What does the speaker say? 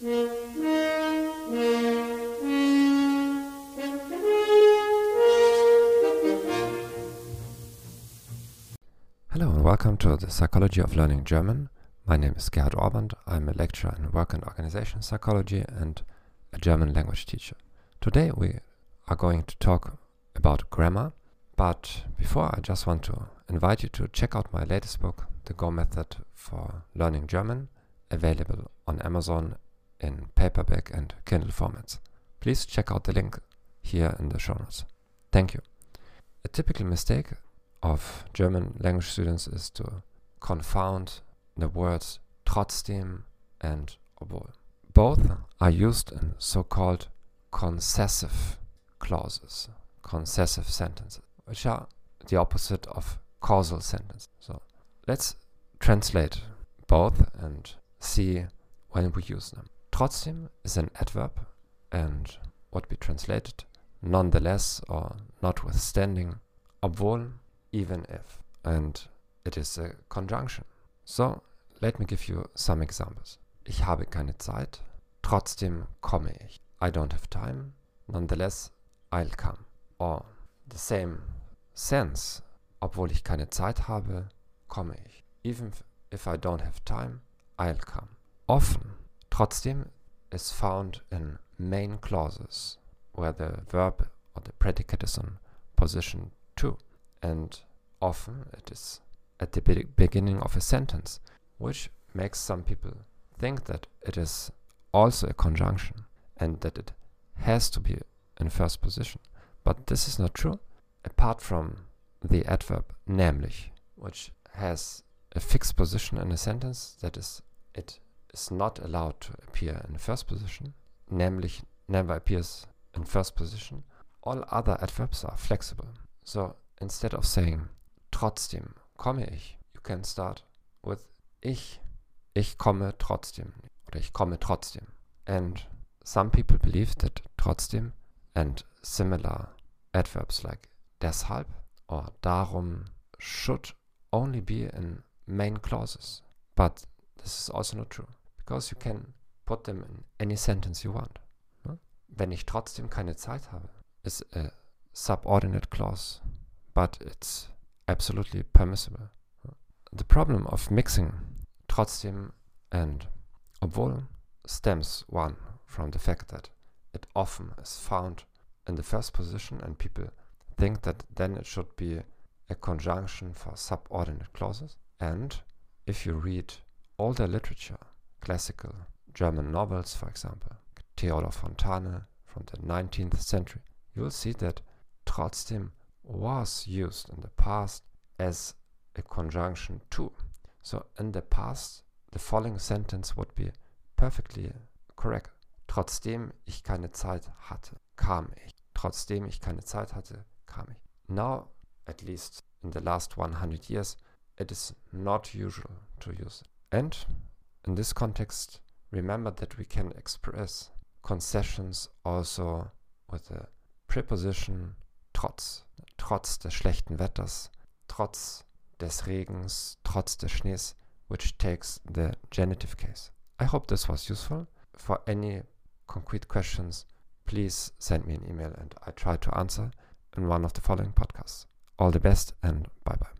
Hello and welcome to the Psychology of Learning German. My name is Gerhard Ohrband. I'm a lecturer in work and organization psychology and a German language teacher. Today we are going to talk about grammar, but before I just want to invite you to check out my latest book, The Go Method for Learning German, available on Amazon in paperback and Kindle formats. Please check out the link here in the show notes. Thank you. A typical mistake of German language students is to confound the words trotzdem and obwohl. Both are used in so-called concessive clauses, concessive sentences, which are the opposite of causal sentences. So let's translate both and see when we use them. Trotzdem is an adverb and what we translated nonetheless or notwithstanding, obwohl, even if, and it is a conjunction. So let me give you some examples. Ich habe keine Zeit, trotzdem komme ich. I don't have time, nonetheless I'll come. Or the same sense, obwohl ich keine Zeit habe, komme ich. Even if I don't have time, I'll come. Often, trotzdem is found in main clauses where the verb or the predicate is in position 2 and often it is at the be beginning of a sentence which makes some people think that it is also a conjunction and that it has to be in first position. But this is not true, apart from the adverb nämlich, which has a fixed position in a sentence, that is, it is not allowed to appear in first position, nämlich never appears in first position. All other adverbs are flexible. So instead of saying trotzdem komme ich, you can start with ich, ich komme trotzdem, oder ich komme trotzdem. And some people believe that trotzdem and similar adverbs like deshalb or darum should only be in main clauses. But this is also not true, because you can put them in any sentence you want. Wenn ich trotzdem keine Zeit habe, is a subordinate clause, but it's absolutely permissible. The problem of mixing trotzdem and obwohl stems one from the fact that it often is found in the first position and people think that then it should be a conjunction for subordinate clauses. And if you read older literature, classical German novels, for example, Theodor Fontane from the 19th century, you will see that trotzdem was used in the past as a conjunction too. So in the past, the following sentence would be perfectly correct. Trotzdem ich keine Zeit hatte, kam ich. Trotzdem ich keine Zeit hatte, kam ich. Now, at least in the last 100 years, it is not usual to use it. And in this context, remember that we can express concessions also with the preposition trotz. Trotz des schlechten Wetters, trotz des Regens, trotz des Schnees, which takes the genitive case. I hope this was useful. For any concrete questions, please send me an email and I try to answer in one of the following podcasts. All the best and bye bye.